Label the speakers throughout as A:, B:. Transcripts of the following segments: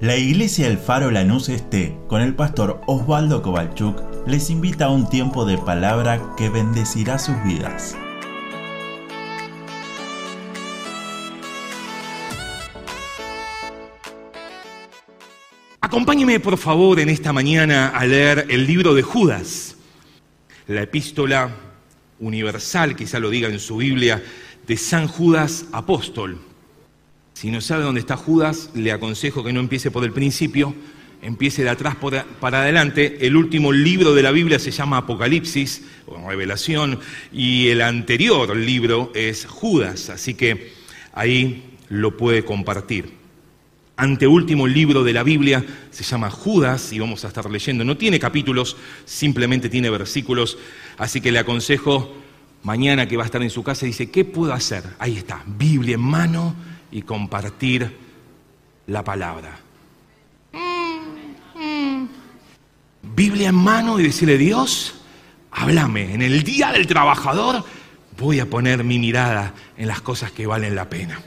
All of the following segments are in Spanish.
A: La iglesia El Faro Lanús Este, con el pastor Osvaldo Kovalchuk, les invita a un tiempo de palabra que bendecirá sus vidas.
B: Acompáñeme por favor en esta mañana a leer el libro de Judas, la epístola universal, quizá lo diga en su Biblia, de San Judas Apóstol. Si no sabe dónde está Judas, le aconsejo que no empiece por el principio, empiece de atrás para adelante. El último libro de la Biblia se llama Apocalipsis o Revelación y el anterior libro es Judas, así que ahí lo puede compartir. Anteúltimo libro de la Biblia se llama Judas y vamos a estar leyendo. No tiene capítulos, simplemente tiene versículos, así que le aconsejo mañana que va a estar en su casa, dice, ¿qué puedo hacer? Ahí está, Biblia en mano y compartir la palabra. Biblia en mano y decirle, Dios, háblame. En el día del trabajador voy a poner mi mirada en las cosas que valen la pena.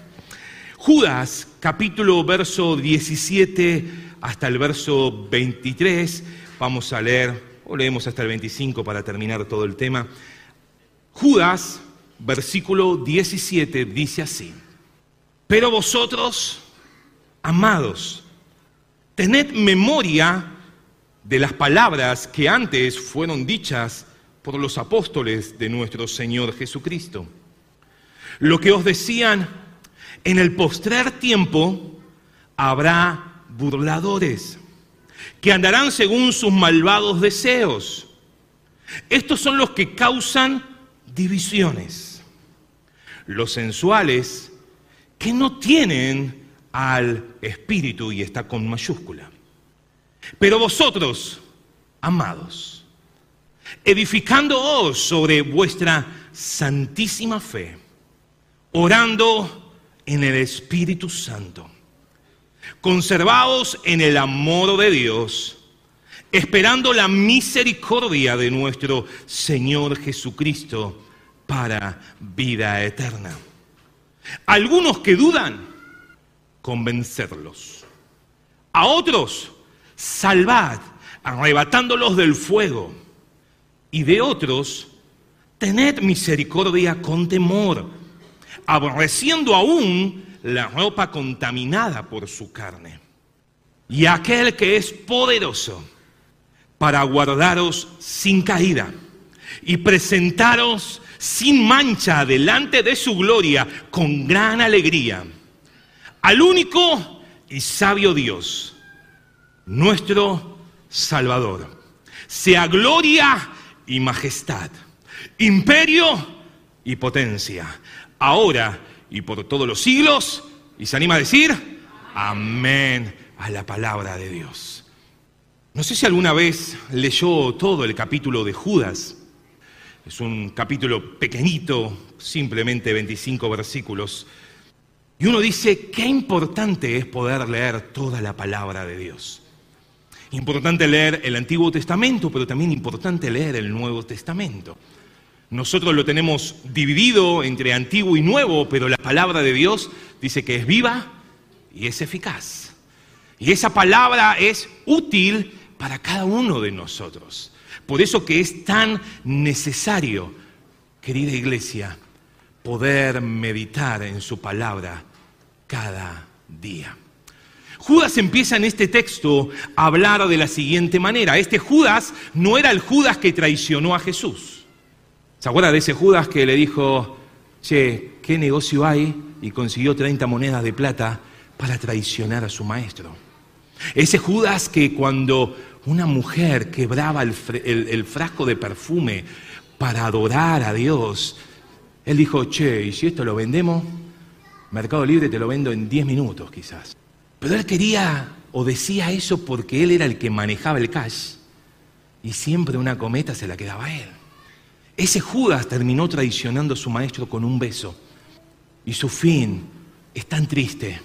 B: Judas, capítulo verso 17 hasta el verso 23, vamos a leer, o leemos hasta el 25 para terminar todo el tema. Judas, versículo 17, dice así. Pero vosotros, amados, tened memoria de las palabras que antes fueron dichas por los apóstoles de nuestro Señor Jesucristo. Lo que os decían, en el postrer tiempo habrá burladores que andarán según sus malvados deseos. Estos son los que causan divisiones. Los sensuales que no tienen al Espíritu y está con mayúscula. Pero vosotros, amados, edificándoos sobre vuestra santísima fe, orando en el Espíritu Santo, conservaos en el amor de Dios, esperando la misericordia de nuestro Señor Jesucristo para vida eterna. Algunos que dudan, convencerlos. A otros, salvad, arrebatándolos del fuego. Y de otros, tened misericordia con temor, aborreciendo aún la ropa contaminada por su carne. Y aquel que es poderoso para guardaros sin caída y presentaros sin mancha delante de su gloria con gran alegría. Al único y sabio Dios, nuestro Salvador, sea gloria y majestad, imperio y potencia, ahora y por todos los siglos. Y se anima a decir, amén a la palabra de Dios. No sé si alguna vez leyó todo el capítulo de Judas. Es un capítulo pequeñito, simplemente 25 versículos. Y uno dice, qué importante es poder leer toda la palabra de Dios. Importante leer el Antiguo Testamento, pero también importante leer el Nuevo Testamento. Nosotros lo tenemos dividido entre antiguo y nuevo, pero la palabra de Dios dice que es viva y es eficaz. Y esa palabra es útil para cada uno de nosotros. Por eso que es tan necesario, querida iglesia, poder meditar en su palabra cada día. Judas empieza en este texto a hablar de la siguiente manera. Este Judas no era el Judas que traicionó a Jesús. ¿Se acuerda de ese Judas que le dijo, che, ¿qué negocio hay? Y consiguió 30 monedas de plata para traicionar a su maestro. Ese Judas que cuando una mujer quebraba el, frasco de perfume para adorar a Dios, él dijo, che, ¿y si esto lo vendemos? Mercado Libre te lo vendo en 10 minutos quizás. Pero él quería o decía eso porque él era el que manejaba el cash y siempre una cometa se la quedaba a él. Ese Judas terminó traicionando a su maestro con un beso y su fin es tan triste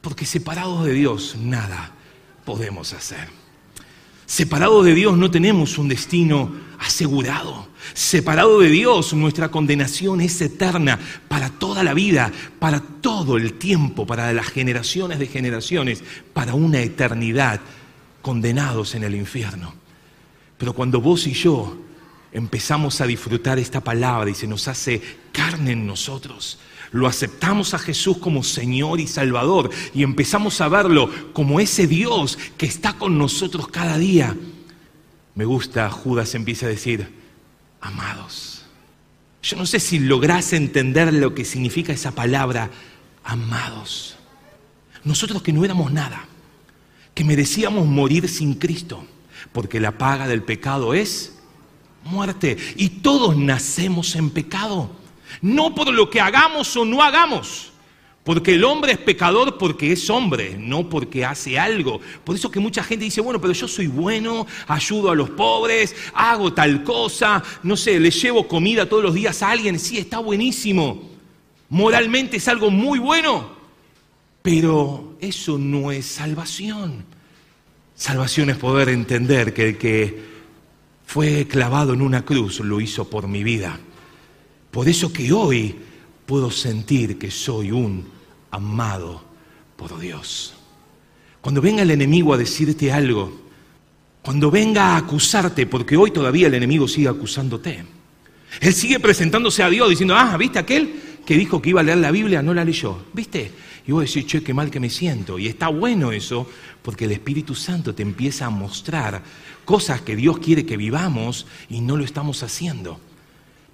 B: porque separados de Dios nada podemos hacer. Separado de Dios no tenemos un destino asegurado. Separado de Dios, nuestra condenación es eterna para toda la vida, para todo el tiempo, para las generaciones de generaciones, para una eternidad, condenados en el infierno. Pero cuando vos y yo empezamos a disfrutar esta palabra y se nos hace carne en nosotros, lo aceptamos a Jesús como Señor y Salvador y empezamos a verlo como ese Dios que está con nosotros cada día. Me gusta, Judas empieza a decir, amados. Yo no sé si lográs entender lo que significa esa palabra, amados. Nosotros que no éramos nada, que merecíamos morir sin Cristo, porque la paga del pecado es muerte. Y todos nacemos en pecado, no por lo que hagamos o no hagamos. Porque el hombre es pecador porque es hombre, no porque hace algo. Por eso que mucha gente dice, bueno, pero yo soy bueno, ayudo a los pobres, hago tal cosa, no sé, le llevo comida todos los días a alguien, sí, está buenísimo. Moralmente es algo muy bueno, pero eso no es salvación. Salvación es poder entender que el que fue clavado en una cruz lo hizo por mi vida. Por eso que hoy puedo sentir que soy un amado por Dios. Cuando venga el enemigo a decirte algo, cuando venga a acusarte, porque hoy todavía el enemigo sigue acusándote, él sigue presentándose a Dios diciendo, ah, ¿viste aquel que dijo que iba a leer la Biblia? No la leyó, ¿viste? Y vos decís, che, qué mal que me siento. Y está bueno eso, porque el Espíritu Santo te empieza a mostrar cosas que Dios quiere que vivamos y no lo estamos haciendo.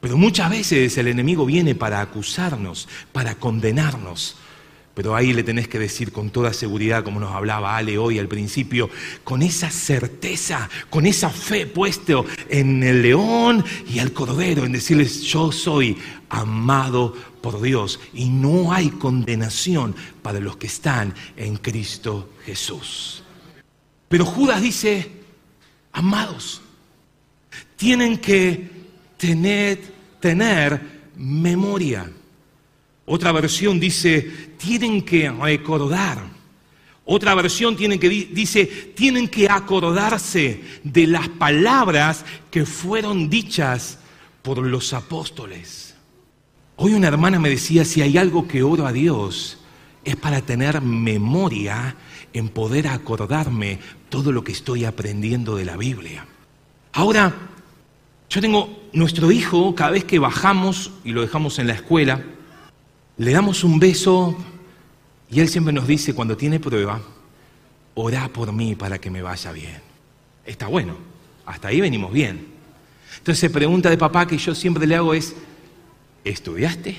B: Pero muchas veces el enemigo viene para acusarnos, para condenarnos. Pero ahí le tenés que decir con toda seguridad, como nos hablaba Ale hoy al principio, con esa certeza, con esa fe puesto en el león y al cordero, en decirles, yo soy amado por Dios y no hay condenación para los que están en Cristo Jesús. Pero Judas dice, amados, tienen que tener, memoria. Otra versión dice, tienen que recordar. Otra versión que, dice, tienen que acordarse de las palabras que fueron dichas por los apóstoles. Hoy una hermana me decía, si hay algo que oro a Dios, es para tener memoria en poder acordarme todo lo que estoy aprendiendo de la Biblia. Ahora, yo tengo nuestro hijo, cada vez que bajamos y lo dejamos en la escuela, le damos un beso y él siempre nos dice cuando tiene prueba, orá por mí para que me vaya bien. Está bueno, hasta ahí venimos bien. Entonces pregunta de papá que yo siempre le hago es, ¿estudiaste?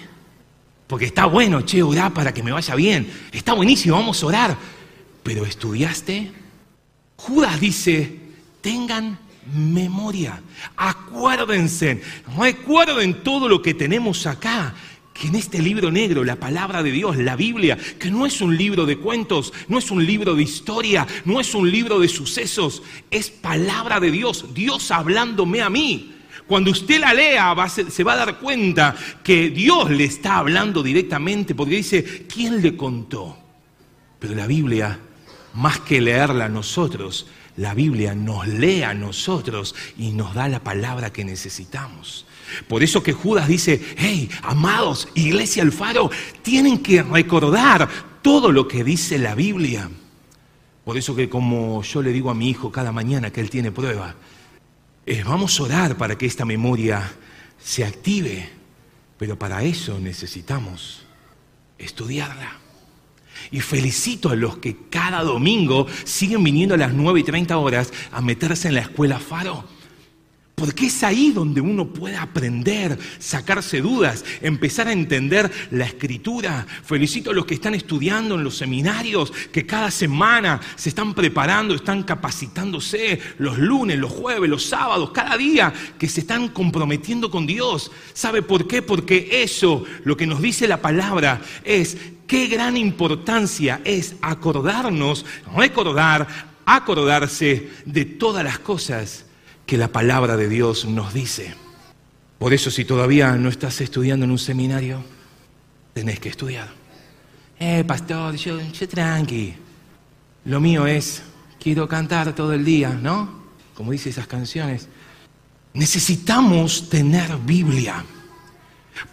B: Porque está bueno, che, orá para que me vaya bien. Está buenísimo, vamos a orar. Pero ¿estudiaste? Judas dice, tengan memoria, acuérdense, recuerden todo lo que tenemos acá que en este libro negro, la palabra de Dios, la Biblia, que no es un libro de cuentos, no es un libro de historia, no es un libro de sucesos, es palabra de Dios, Dios hablándome a mí. Cuando usted la lea se va a dar cuenta que Dios le está hablando directamente porque dice, ¿quién le contó? Pero la Biblia, más que leerla nosotros, la Biblia nos lee a nosotros y nos da la palabra que necesitamos. Por eso que Judas dice, hey, amados, iglesia al faro, tienen que recordar todo lo que dice la Biblia. Por eso que como yo le digo a mi hijo cada mañana que él tiene prueba, eh, vamos a orar para que esta memoria se active, pero para eso necesitamos estudiarla. Y felicito a los que cada domingo siguen viniendo a las 9 y 30 horas a meterse en la escuela Faro porque es ahí donde uno puede aprender, sacarse dudas, empezar a entender la escritura. Felicito a los que están estudiando en los seminarios, que cada semana se están preparando, están capacitándose los lunes, los jueves, los sábados, cada día que se están comprometiendo con Dios. ¿Sabe por qué? Porque eso, lo que nos dice la palabra, es qué gran importancia es acordarnos, recordar, acordarse de todas las cosas que la palabra de Dios nos dice. Por eso si todavía no estás estudiando en un seminario, tenés que estudiar. Eh, pastor, yo, yo tranqui. Lo mío es, quiero cantar todo el día, ¿no? como dice esas canciones, necesitamos tener Biblia.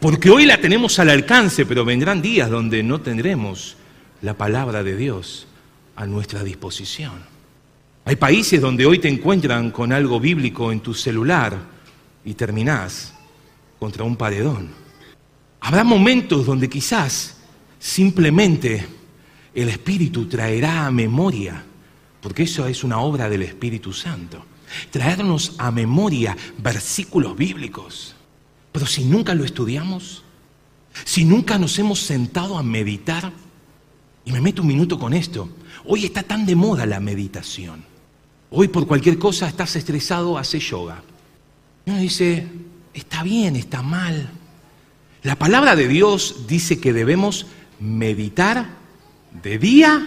B: Porque hoy la tenemos al alcance, pero vendrán días donde no tendremos la palabra de Dios a nuestra disposición. Hay países donde hoy te encuentran con algo bíblico en tu celular y terminás contra un paredón. Habrá momentos donde quizás simplemente el Espíritu traerá a memoria, porque eso es una obra del Espíritu Santo, traernos a memoria versículos bíblicos pero si nunca lo estudiamos, si nunca nos hemos sentado a meditar, y me meto un minuto con esto, hoy está tan de moda la meditación. Hoy por cualquier cosa estás estresado, hace yoga. Uno dice, está bien, está mal. La palabra de Dios dice que debemos meditar de día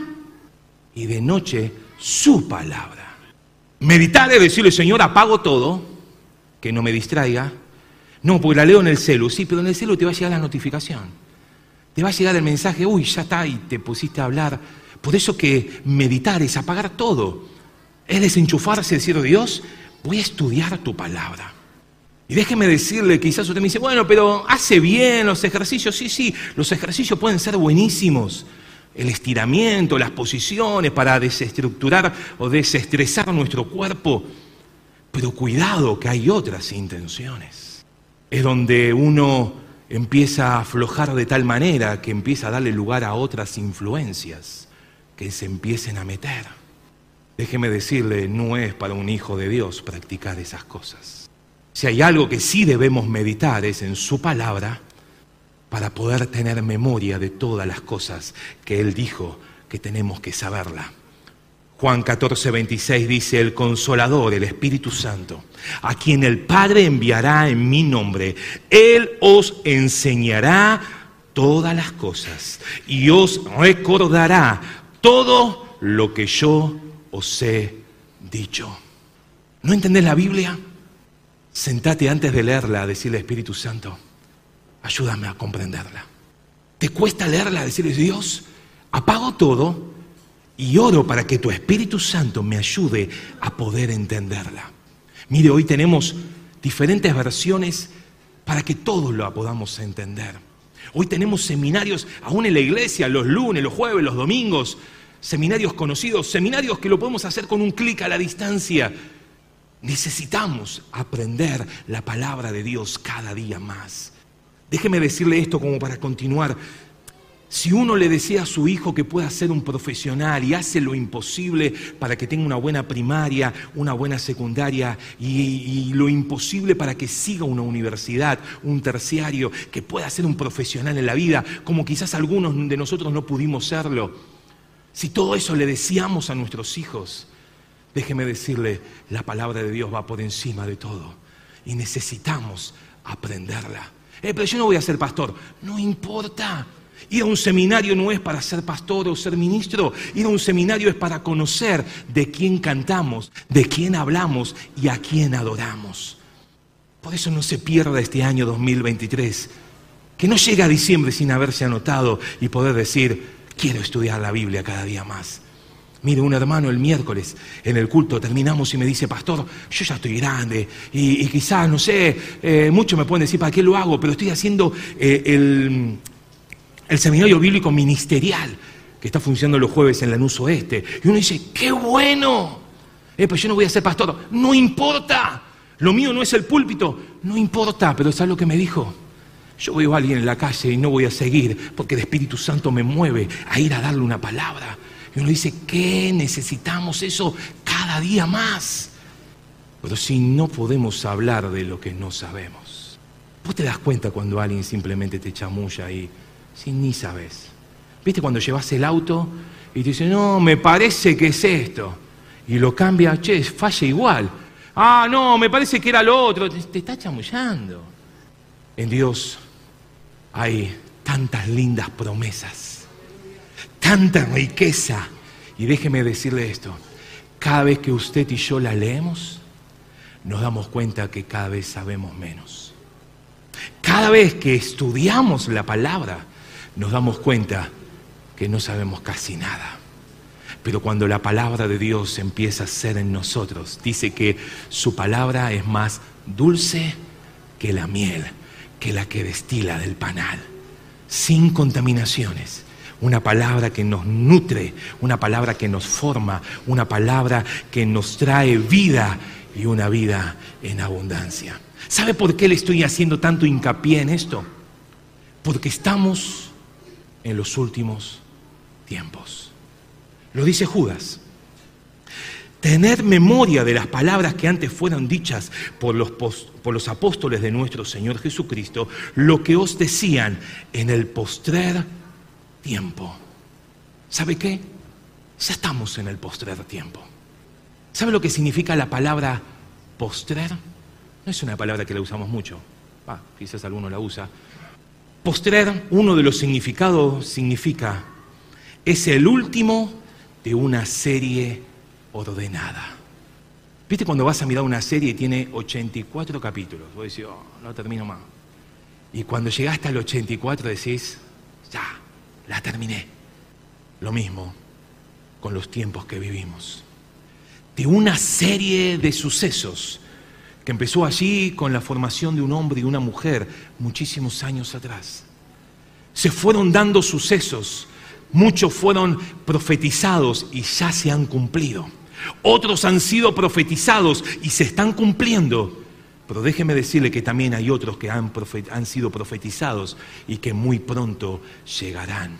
B: y de noche su palabra. Meditar es decirle, Señor, apago todo, que no me distraiga, no, porque la leo en el celu. Sí, pero en el celu te va a llegar la notificación. Te va a llegar el mensaje, uy, ya está, y te pusiste a hablar. Por eso que meditar es apagar todo. Es desenchufarse y decir, Dios, voy a estudiar tu palabra. Y déjeme decirle, quizás usted me dice, bueno, pero hace bien los ejercicios. Sí, sí, los ejercicios pueden ser buenísimos. El estiramiento, las posiciones para desestructurar o desestresar nuestro cuerpo. Pero cuidado que hay otras intenciones es donde uno empieza a aflojar de tal manera que empieza a darle lugar a otras influencias que se empiecen a meter. Déjeme decirle, no es para un hijo de Dios practicar esas cosas. Si hay algo que sí debemos meditar es en su palabra para poder tener memoria de todas las cosas que Él dijo que tenemos que saberla. Juan 14, 26 dice, el consolador, el Espíritu Santo, a quien el Padre enviará en mi nombre, Él os enseñará todas las cosas y os recordará todo lo que yo os he dicho. ¿No entendés la Biblia? Sentate antes de leerla a decirle Espíritu Santo, ayúdame a comprenderla. ¿Te cuesta leerla, decirle Dios, apago todo? y oro para que tu Espíritu Santo me ayude a poder entenderla. Mire, hoy tenemos diferentes versiones para que todos lo podamos entender. Hoy tenemos seminarios, aún en la iglesia, los lunes, los jueves, los domingos, seminarios conocidos, seminarios que lo podemos hacer con un clic a la distancia. Necesitamos aprender la palabra de Dios cada día más. Déjeme decirle esto como para continuar. Si uno le decía a su hijo que pueda ser un profesional y hace lo imposible para que tenga una buena primaria, una buena secundaria y, lo imposible para que siga una universidad, un terciario, que pueda ser un profesional en la vida, como quizás algunos de nosotros no pudimos serlo, si todo eso le decíamos a nuestros hijos, déjeme decirle, la palabra de Dios va por encima de todo y necesitamos aprenderla. Eh, pero yo no voy a ser pastor, no importa. Ir a un seminario no es para ser pastor o ser ministro, ir a un seminario es para conocer de quién cantamos, de quién hablamos y a quién adoramos. Por eso no se pierda este año 2023, que no llegue a diciembre sin haberse anotado y poder decir, quiero estudiar la Biblia cada día más. Mire, un hermano el miércoles en el culto terminamos y me dice, pastor, yo ya estoy grande y, quizás, no sé, eh, muchos me pueden decir, ¿para qué lo hago? Pero estoy haciendo eh, el, el seminario bíblico ministerial que está funcionando los jueves en Lanús Oeste. Y uno dice, ¡qué bueno! Eh, pues yo no voy a ser pastor. No importa. Lo mío no es el púlpito. No importa, pero ¿sabes lo que me dijo? Yo veo a alguien en la calle y no voy a seguir porque el Espíritu Santo me mueve a ir a darle una palabra. Y uno dice, ¿qué necesitamos eso cada día más? Pero si no podemos hablar de lo que no sabemos, vos te das cuenta cuando alguien simplemente te chamulla y si ni sabes. ¿Viste cuando llevas el auto y te dice, no, me parece que es esto? Y lo cambia, che, falla igual. Ah, no, me parece que era lo otro. Te, te está chamullando. En Dios hay tantas lindas promesas, tanta riqueza. Y déjeme decirle esto, cada vez que usted y yo la leemos, nos damos cuenta que cada vez sabemos menos. Cada vez que estudiamos la palabra, nos damos cuenta que no sabemos casi nada. Pero cuando la palabra de Dios empieza a ser en nosotros, dice que su palabra es más dulce que la miel, que la que destila del panal, sin contaminaciones. Una palabra que nos nutre, una palabra que nos forma, una palabra que nos trae vida y una vida en abundancia. ¿Sabe por qué le estoy haciendo tanto hincapié en esto? Porque estamos en los últimos tiempos. Lo dice Judas. Tener memoria de las palabras que antes fueron dichas por los, por los apóstoles de nuestro Señor Jesucristo, lo que os decían en el postrer tiempo. ¿Sabe qué? Ya estamos en el postrer tiempo. ¿Sabe lo que significa la palabra postrer? No es una palabra que la usamos mucho. Ah, quizás alguno la usa. Postrer, uno de los significados significa, es el último de una serie ordenada. ¿Viste cuando vas a mirar una serie y tiene 84 capítulos? Vos decís, oh, no termino más. Y cuando llegaste al 84 decís, ya, la terminé. Lo mismo con los tiempos que vivimos. De una serie de sucesos que empezó allí con la formación de un hombre y una mujer muchísimos años atrás. Se fueron dando sucesos, muchos fueron profetizados y ya se han cumplido. Otros han sido profetizados y se están cumpliendo. Pero déjeme decirle que también hay otros que han, han sido profetizados y que muy pronto llegarán.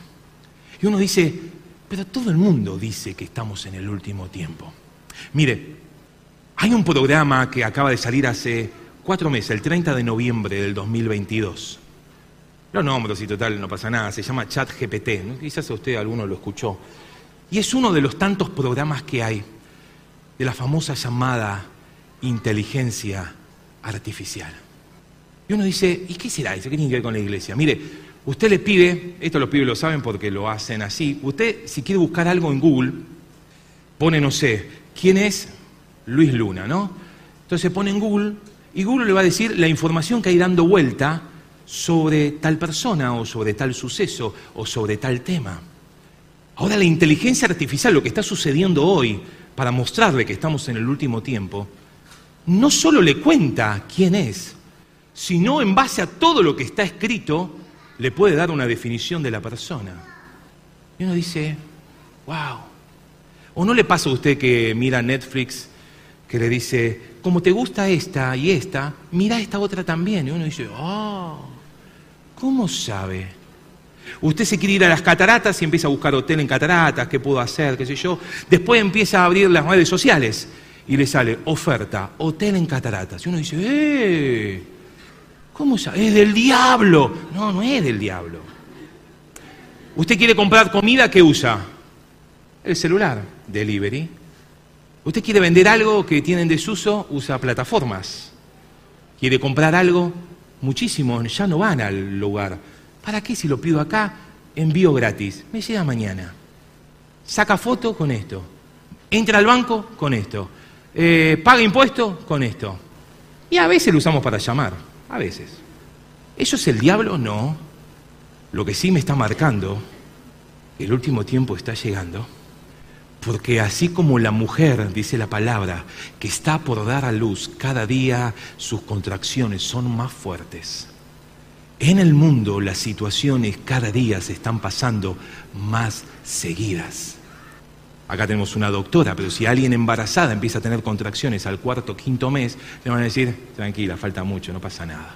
B: Y uno dice, pero todo el mundo dice que estamos en el último tiempo. Mire, hay un programa que acaba de salir hace cuatro meses, el 30 de noviembre del 2022. Lo nombro si total no pasa nada, se llama Chat GPT, quizás usted alguno lo escuchó. Y es uno de los tantos programas que hay de la famosa llamada inteligencia artificial. Y uno dice, ¿y qué será eso? ¿Qué tiene que ver con la iglesia? Mire, usted le pide, esto los pibes lo saben porque lo hacen así, usted si quiere buscar algo en Google, pone, no sé, ¿quién es Luis Luna, no? Entonces pone en Google y Google le va a decir la información que hay dando vuelta sobre tal persona o sobre tal suceso o sobre tal tema. Ahora la inteligencia artificial, lo que está sucediendo hoy, para mostrarle que estamos en el último tiempo, no solo le cuenta quién es, sino en base a todo lo que está escrito, le puede dar una definición de la persona. Y uno dice, wow. ¿O no le pasa a usted que mira Netflix, que le dice, como te gusta esta y esta, mira esta otra también? Y uno dice, oh, ¿cómo sabe? Usted se quiere ir a las cataratas y empieza a buscar hotel en cataratas, qué puedo hacer, qué sé yo. Después empieza a abrir las redes sociales y le sale oferta, hotel en cataratas. Y uno dice, ¡eh! ¿Cómo sabe? Es del diablo. No, no es del diablo. Usted quiere comprar comida, ¿qué usa? El celular, delivery. Usted quiere vender algo que tiene en desuso, usa plataformas. Quiere comprar algo, muchísimos ya no van al lugar. ¿Para qué si lo pido acá? Envío gratis. Me llega mañana. Saca foto con esto. Entra al banco con esto. Eh, paga impuestos con esto. Y a veces lo usamos para llamar, a veces. ¿Eso es el diablo? No. Lo que sí me está marcando, el último tiempo está llegando, porque así como la mujer, dice la palabra, que está por dar a luz, cada día sus contracciones son más fuertes. En el mundo las situaciones cada día se están pasando más seguidas. Acá tenemos una doctora, pero si alguien embarazada empieza a tener contracciones al cuarto, quinto mes, le van a decir, tranquila, falta mucho, no pasa nada.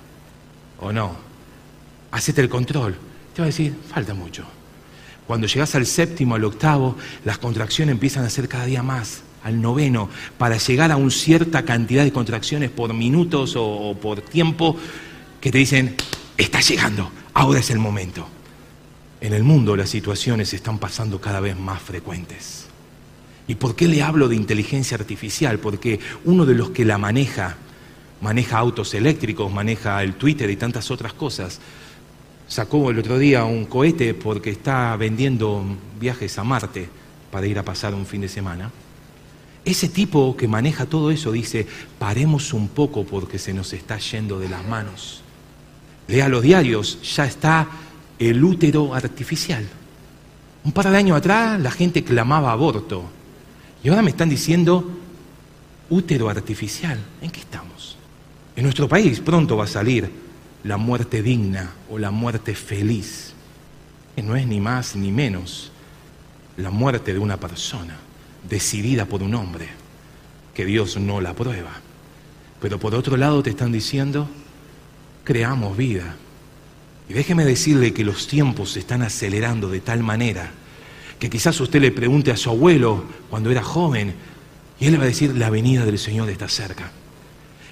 B: O no, hacete el control. Te va a decir, falta mucho. Cuando llegas al séptimo, al octavo, las contracciones empiezan a ser cada día más, al noveno, para llegar a una cierta cantidad de contracciones por minutos o, o por tiempo que te dicen, está llegando, ahora es el momento. En el mundo las situaciones están pasando cada vez más frecuentes. ¿Y por qué le hablo de inteligencia artificial? Porque uno de los que la maneja, maneja autos eléctricos, maneja el Twitter y tantas otras cosas, sacó el otro día un cohete porque está vendiendo viajes a Marte para ir a pasar un fin de semana. Ese tipo que maneja todo eso dice, paremos un poco porque se nos está yendo de las manos. Lea los diarios, ya está el útero artificial. Un par de años atrás la gente clamaba aborto. Y ahora me están diciendo útero artificial. ¿En qué estamos? En nuestro país pronto va a salir la muerte digna o la muerte feliz. Que no es ni más ni menos la muerte de una persona decidida por un hombre, que Dios no la aprueba. Pero por otro lado te están diciendo, creamos vida. Y déjeme decirle que los tiempos se están acelerando de tal manera que quizás usted le pregunte a su abuelo cuando era joven y él le va a decir, la venida del Señor está cerca.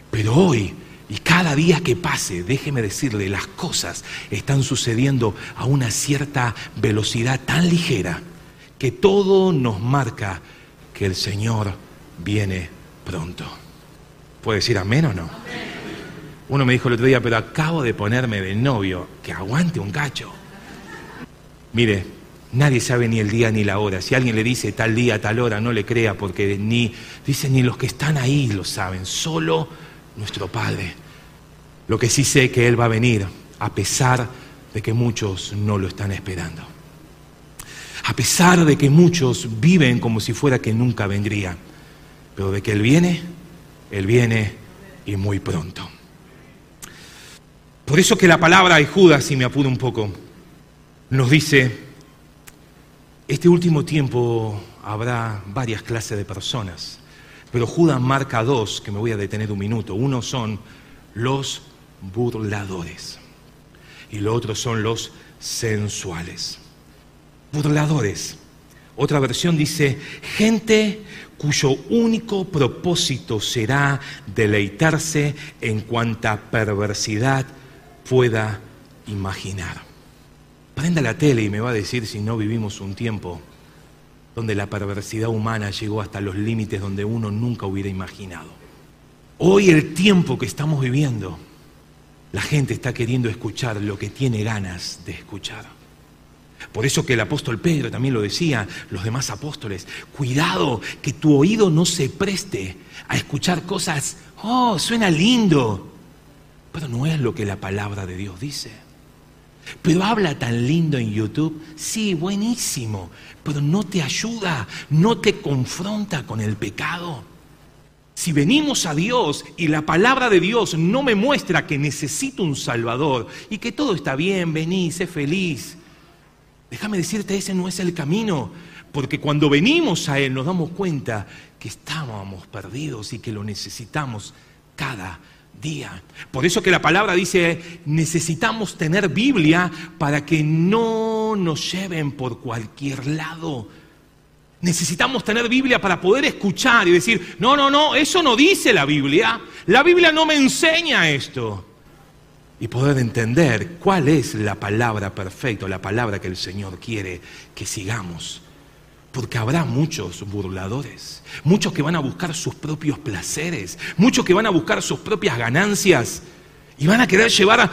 B: Pero hoy y cada día que pase, déjeme decirle, las cosas están sucediendo a una cierta velocidad tan ligera que todo nos marca que el Señor viene pronto. ¿Puede decir amén o no? Uno me dijo el otro día, pero acabo de ponerme de novio, que aguante un cacho. Mire, nadie sabe ni el día ni la hora. Si alguien le dice tal día, tal hora, no le crea porque ni, dice, ni los que están ahí lo saben, solo nuestro Padre. Lo que sí sé que Él va a venir, a pesar de que muchos no lo están esperando. A pesar de que muchos viven como si fuera que nunca vendría. Pero de que Él viene, Él viene y muy pronto. Por eso que la palabra de Judas, si me apuro un poco, nos dice, este último tiempo habrá varias clases de personas, pero Judas marca dos, que me voy a detener un minuto. Uno son los burladores y lo otro son los sensuales. Burladores. Otra versión dice, gente cuyo único propósito será deleitarse en cuanta perversidad pueda imaginar. Prenda la tele y me va a decir si no vivimos un tiempo donde la perversidad humana llegó hasta los límites donde uno nunca hubiera imaginado. Hoy el tiempo que estamos viviendo la gente está queriendo escuchar lo que tiene ganas de escuchar. Por eso que el apóstol Pedro también lo decía, los demás apóstoles, cuidado que tu oído no se preste a escuchar cosas, oh, suena lindo, pero no es lo que la palabra de Dios dice. Pero habla tan lindo en YouTube, sí, buenísimo, pero no te ayuda, no te confronta con el pecado. Si venimos a Dios y la palabra de Dios no me muestra que necesito un Salvador y que todo está bien, vení, sé feliz, déjame decirte, ese no es el camino. Porque cuando venimos a Él nos damos cuenta que estábamos perdidos y que lo necesitamos cada día. Por eso que la palabra dice, necesitamos tener Biblia para que no nos lleven por cualquier lado Necesitamos tener Biblia para poder escuchar y decir, no, no, no, eso no dice la Biblia. La Biblia no me enseña esto. Y poder entender cuál es la palabra perfecta, la palabra que el Señor quiere que sigamos. Porque habrá muchos burladores, muchos que van a buscar sus propios placeres, muchos que van a buscar sus propias ganancias y van a querer llevar a,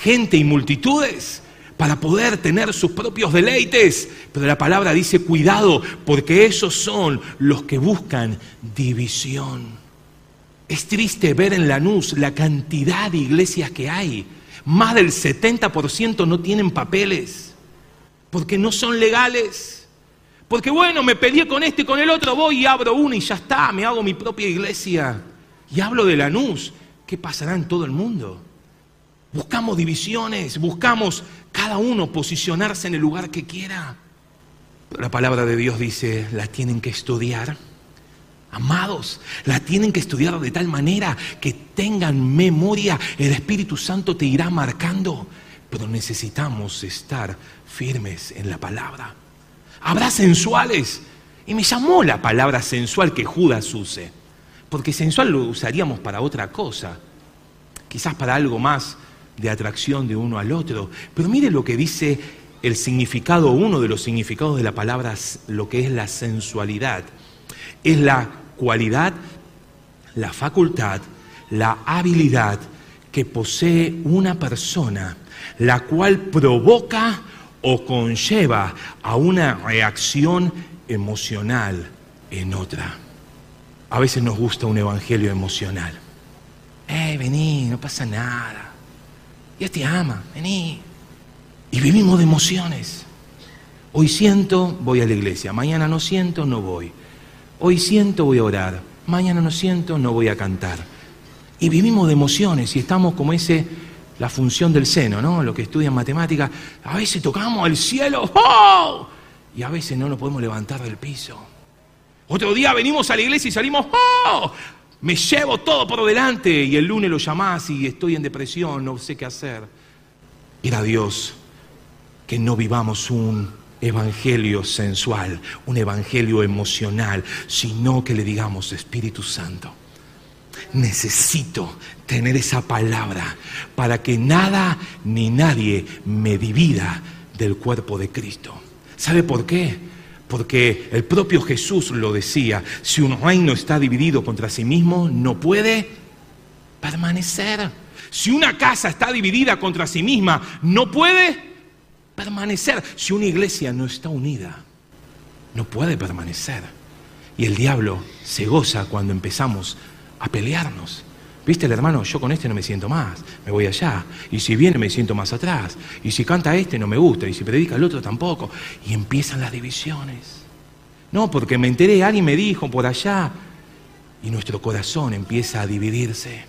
B: gente y multitudes para poder tener sus propios deleites. Pero la palabra dice, cuidado, porque esos son los que buscan división. Es triste ver en Lanús la cantidad de iglesias que hay. Más del 70% no tienen papeles, porque no son legales. Porque bueno, me pedí con este y con el otro, voy y abro uno y ya está, me hago mi propia iglesia. Y hablo de Lanús, ¿qué pasará en todo el mundo? Buscamos divisiones, buscamos cada uno posicionarse en el lugar que quiera. La palabra de Dios dice, la tienen que estudiar. Amados, la tienen que estudiar de tal manera que tengan memoria. El Espíritu Santo te irá marcando. Pero necesitamos estar firmes en la palabra. Habrá sensuales. Y me llamó la palabra sensual que Judas use. Porque sensual lo usaríamos para otra cosa. Quizás para algo más de atracción de uno al otro. Pero mire lo que dice el significado, uno de los significados de la palabra, lo que es la sensualidad. Es la cualidad, la facultad, la habilidad que posee una persona, la cual provoca o conlleva a una reacción emocional en otra. A veces nos gusta un evangelio emocional. Eh, vení, no pasa nada. Dios te ama, vení. Y vivimos de emociones. Hoy siento, voy a la iglesia. Mañana no siento, no voy. Hoy siento, voy a orar. Mañana no siento, no voy a cantar. Y vivimos de emociones y estamos como ese, la función del seno, ¿no? Lo que estudian matemáticas. A veces tocamos el cielo, ¡oh! Y a veces no nos podemos levantar del piso. Otro día venimos a la iglesia y salimos, ¡oh! Me llevo todo por delante y el lunes lo llamás y estoy en depresión, no sé qué hacer. Era Dios que no vivamos un evangelio sensual, un evangelio emocional, sino que le digamos, Espíritu Santo, necesito tener esa palabra para que nada ni nadie me divida del cuerpo de Cristo. ¿Sabe por qué? Porque el propio Jesús lo decía, si un reino está dividido contra sí mismo, no puede permanecer. Si una casa está dividida contra sí misma, no puede permanecer. Si una iglesia no está unida, no puede permanecer. Y el diablo se goza cuando empezamos a pelearnos. ¿Viste el hermano? Yo con este no me siento más, me voy allá. Y si viene me siento más atrás. Y si canta este no me gusta. Y si predica el otro tampoco. Y empiezan las divisiones. No, porque me enteré, alguien me dijo por allá. Y nuestro corazón empieza a dividirse.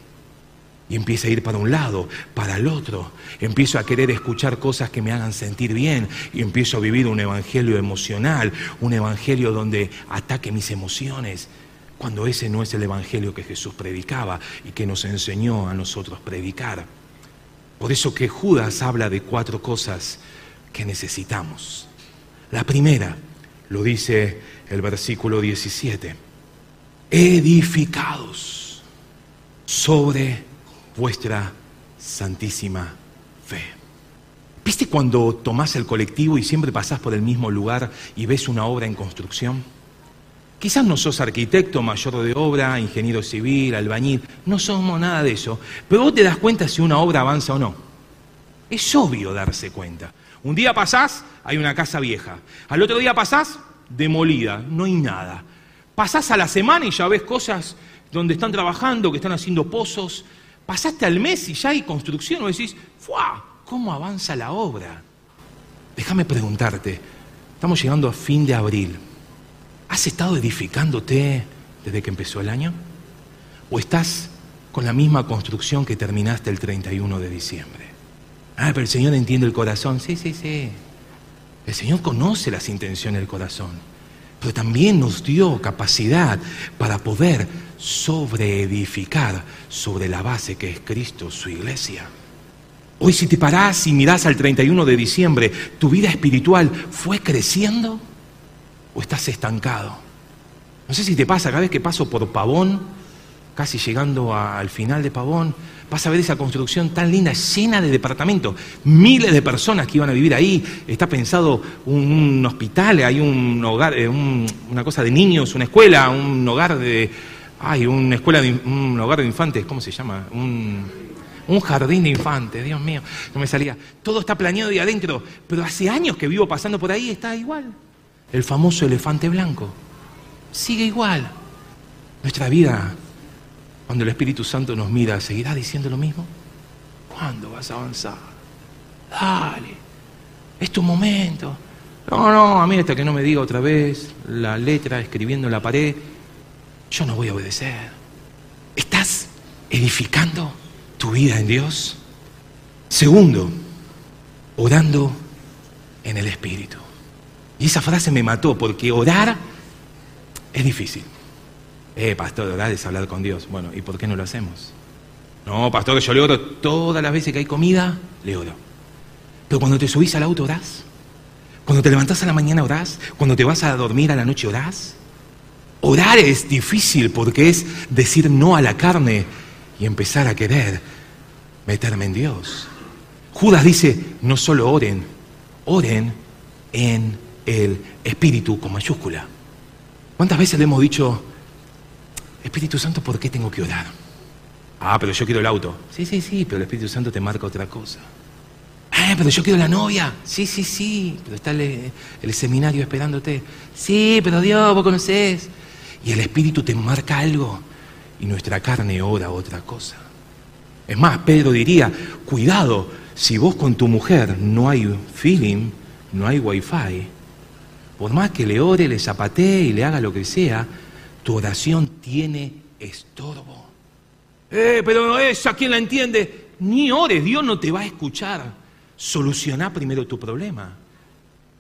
B: Y empieza a ir para un lado, para el otro. Empiezo a querer escuchar cosas que me hagan sentir bien. Y empiezo a vivir un evangelio emocional, un evangelio donde ataque mis emociones. Cuando ese no es el evangelio que Jesús predicaba y que nos enseñó a nosotros predicar. Por eso que Judas habla de cuatro cosas que necesitamos. La primera, lo dice el versículo 17, edificados sobre vuestra santísima fe. ¿Viste cuando tomás el colectivo y siempre pasás por el mismo lugar y ves una obra en construcción? Quizás no sos arquitecto, mayor de obra, ingeniero civil, albañil, no somos nada de eso, pero vos te das cuenta si una obra avanza o no. Es obvio darse cuenta. Un día pasás, hay una casa vieja. Al otro día pasás, demolida, no hay nada. Pasás a la semana y ya ves cosas donde están trabajando, que están haciendo pozos, Pasaste al mes y ya hay construcción, o decís, ¡fuah! ¿Cómo avanza la obra? Déjame preguntarte, estamos llegando a fin de abril. ¿Has estado edificándote desde que empezó el año? ¿O estás con la misma construcción que terminaste el 31 de diciembre? Ah, pero el Señor entiende el corazón. Sí, sí, sí. El Señor conoce las intenciones del corazón, pero también nos dio capacidad para poder sobreedificar sobre la base que es Cristo, su iglesia. Hoy si te parás y mirás al 31 de diciembre, ¿tu vida espiritual fue creciendo o estás estancado? No sé si te pasa, cada vez que paso por Pavón, casi llegando al final de Pavón, vas a ver esa construcción tan linda, llena de departamentos, miles de personas que iban a vivir ahí, está pensado un, hospital, hay un hogar, eh, una cosa de niños, una escuela, un hogar de Ay, una escuela, de, un hogar de infantes, ¿cómo se llama? Un, un jardín de infantes, Dios mío, no me salía. Todo está planeado ahí adentro, pero hace años que vivo pasando por ahí, está igual. El famoso elefante blanco sigue igual. Nuestra vida, cuando el Espíritu Santo nos mira, ¿seguirá diciendo lo mismo? ¿Cuándo vas a avanzar? Dale, es tu momento. No, no, a mí hasta que no me diga otra vez la letra escribiendo en la pared, yo no voy a obedecer. ¿Estás edificando tu vida en Dios? Segundo, orando en el Espíritu. Y esa frase me mató porque orar es difícil. Eh, pastor, orar es hablar con Dios. Bueno, ¿y por qué no lo hacemos? No, pastor, yo le oro todas las veces que hay comida, le oro. Pero cuando te subís al auto, orás. Cuando te levantás a la mañana, orás. Cuando te vas a dormir a la noche, orás. Orar es difícil porque es decir no a la carne y empezar a querer meterme en Dios. Judas dice, no solo oren, oren en el Espíritu con mayúscula. ¿Cuántas veces le hemos dicho, Espíritu Santo, ¿por qué tengo que orar? Ah, pero yo quiero el auto. Sí, sí, sí, pero el Espíritu Santo te marca otra cosa. Ah, pero yo quiero la novia. Sí, sí, sí, pero está el, el seminario esperándote. Sí, pero Dios, vos conocés y el Espíritu te marca algo y nuestra carne ora otra cosa. Es más, Pedro diría, cuidado, si vos con tu mujer no hay feeling, no hay wifi, por más que le ore, le zapatee y le haga lo que sea, tu oración tiene estorbo. Eh, pero esa, ¿quién la entiende? Ni ores, Dios no te va a escuchar. Soluciona primero tu problema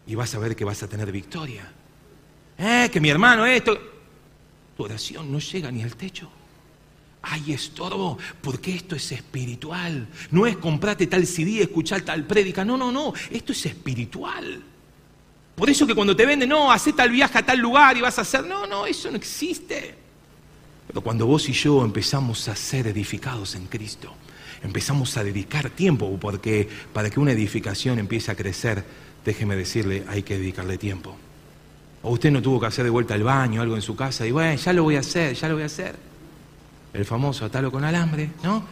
B: y vas a ver que vas a tener victoria. Eh, que mi hermano esto. Tu oración no llega ni al techo. Ay, estorbo, porque esto es espiritual. No es comprarte tal CD, escuchar tal prédica. No, no, no. Esto es espiritual. Por eso que cuando te venden, no, hace tal viaje a tal lugar y vas a hacer. No, no, eso no existe. Pero cuando vos y yo empezamos a ser edificados en Cristo, empezamos a dedicar tiempo, porque para que una edificación empiece a crecer, déjeme decirle, hay que dedicarle tiempo. O usted no tuvo que hacer de vuelta al baño, algo en su casa, y bueno, ya lo voy a hacer, ya lo voy a hacer. El famoso atalo con alambre, ¿no?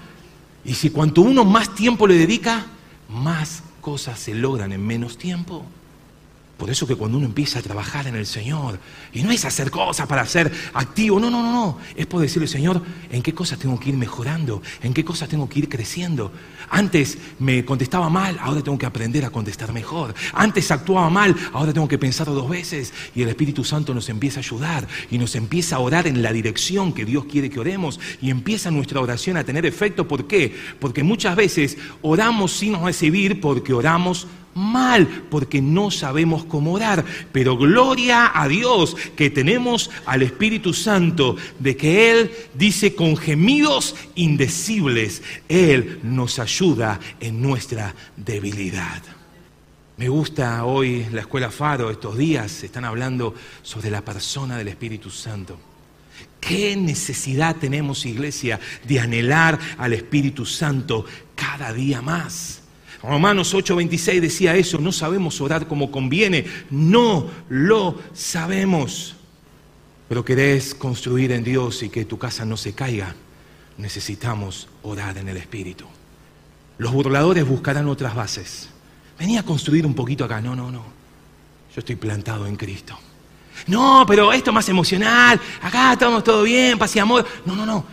B: Y si cuanto uno más tiempo le dedica, más cosas se logran en menos tiempo. Por eso que cuando uno empieza a trabajar en el Señor, y no es hacer cosas para ser activo, no, no, no, no, es poder decirle, Señor, ¿en qué cosas tengo que ir mejorando? ¿En qué cosas tengo que ir creciendo? Antes me contestaba mal, ahora tengo que aprender a contestar mejor. Antes actuaba mal, ahora tengo que pensar dos veces. Y el Espíritu Santo nos empieza a ayudar y nos empieza a orar en la dirección que Dios quiere que oremos y empieza nuestra oración a tener efecto. ¿Por qué? Porque muchas veces oramos sin recibir porque oramos mal porque no sabemos cómo orar. Pero gloria a Dios que tenemos al Espíritu Santo, de que Él dice con gemidos indecibles, Él nos ayuda en nuestra debilidad. Me gusta hoy la escuela Faro, estos días están hablando sobre la persona del Espíritu Santo. ¿Qué necesidad tenemos, iglesia, de anhelar al Espíritu Santo cada día más? Romanos 8:26 decía eso, no sabemos orar como conviene, no lo sabemos. Pero querés construir en Dios y que tu casa no se caiga, necesitamos orar en el Espíritu. Los burladores buscarán otras bases. Venía a construir un poquito acá, no, no, no. Yo estoy plantado en Cristo. No, pero esto es más emocional, acá estamos todo bien, paz y amor. No, no, no.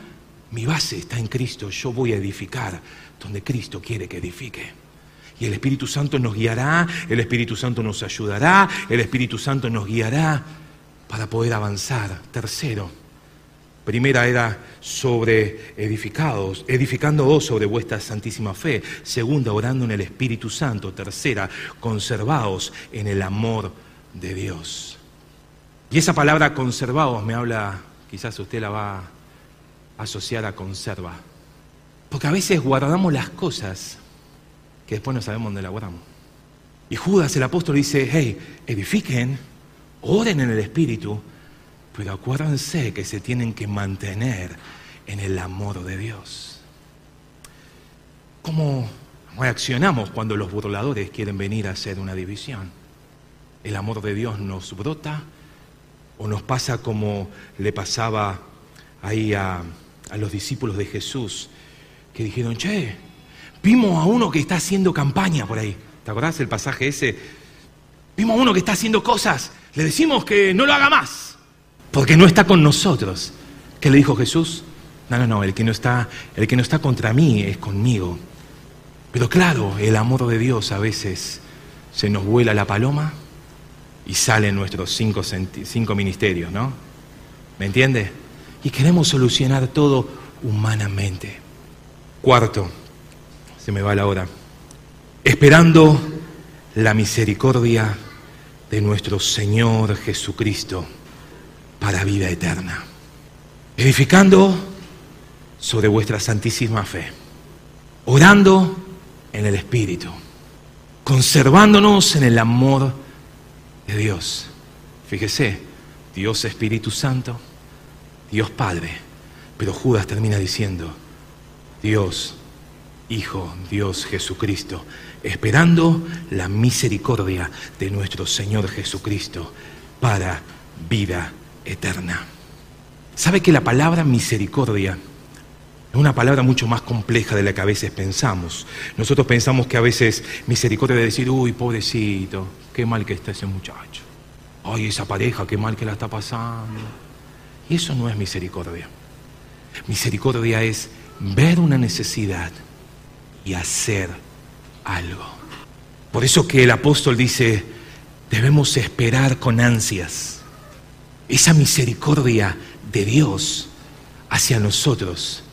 B: Mi base está en Cristo, yo voy a edificar donde Cristo quiere que edifique. Y el Espíritu Santo nos guiará, el Espíritu Santo nos ayudará, el Espíritu Santo nos guiará para poder avanzar. Tercero, primera era sobre edificados, edificándoos sobre vuestra santísima fe. Segunda, orando en el Espíritu Santo. Tercera, conservaos en el amor de Dios. Y esa palabra conservaos me habla, quizás usted la va a asociar a conserva. Porque a veces guardamos las cosas que después no sabemos dónde la guardamos. Y Judas, el apóstol, dice, hey, edifiquen, oren en el Espíritu, pero acuérdense que se tienen que mantener en el amor de Dios. ¿Cómo reaccionamos cuando los burladores quieren venir a hacer una división? ¿El amor de Dios nos brota o nos pasa como le pasaba ahí a, a los discípulos de Jesús que dijeron, che, Vimos a uno que está haciendo campaña por ahí. ¿Te acordás el pasaje ese? Vimos a uno que está haciendo cosas. Le decimos que no lo haga más. Porque no está con nosotros. ¿Qué le dijo Jesús? No, no, no, el que no está, el que no está contra mí es conmigo. Pero claro, el amor de Dios a veces se nos vuela la paloma y salen nuestros cinco, cinco ministerios, ¿no? ¿Me entiende? Y queremos solucionar todo humanamente. Cuarto, se me va la hora, esperando la misericordia de nuestro Señor Jesucristo para vida eterna, edificando sobre vuestra santísima fe, orando en el Espíritu, conservándonos en el amor de Dios. Fíjese, Dios Espíritu Santo, Dios Padre, pero Judas termina diciendo, Dios Hijo Dios Jesucristo, esperando la misericordia de nuestro Señor Jesucristo para vida eterna. ¿Sabe que la palabra misericordia es una palabra mucho más compleja de la que a veces pensamos? Nosotros pensamos que a veces misericordia es decir, uy, pobrecito, qué mal que está ese muchacho. Ay, esa pareja, qué mal que la está pasando. Y eso no es misericordia. Misericordia es ver una necesidad y hacer algo. Por eso que el apóstol dice, debemos esperar con ansias esa misericordia de Dios hacia nosotros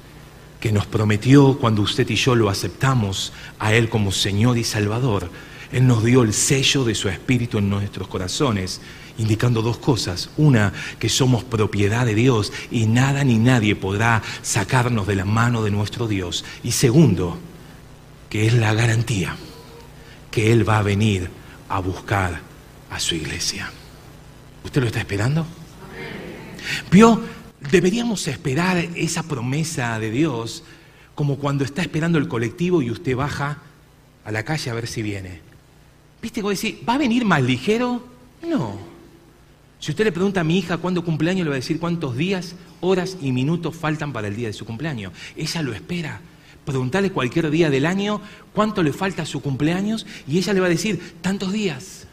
B: que nos prometió cuando usted y yo lo aceptamos a Él como Señor y Salvador. Él nos dio el sello de su Espíritu en nuestros corazones, indicando dos cosas. Una, que somos propiedad de Dios y nada ni nadie podrá sacarnos de la mano de nuestro Dios. Y segundo, que es la garantía que Él va a venir a buscar a su iglesia. ¿Usted lo está esperando? ¿Vio? Deberíamos esperar esa promesa de Dios como cuando está esperando el colectivo y usted baja a la calle a ver si viene. ¿Viste? A decir, ¿va a venir más ligero? No. Si usted le pregunta a mi hija cuándo cumpleaños, le va a decir cuántos días, horas y minutos faltan para el día de su cumpleaños. Ella lo espera. Preguntarle cualquier día del año cuánto le falta a su cumpleaños y ella le va a decir tantos días,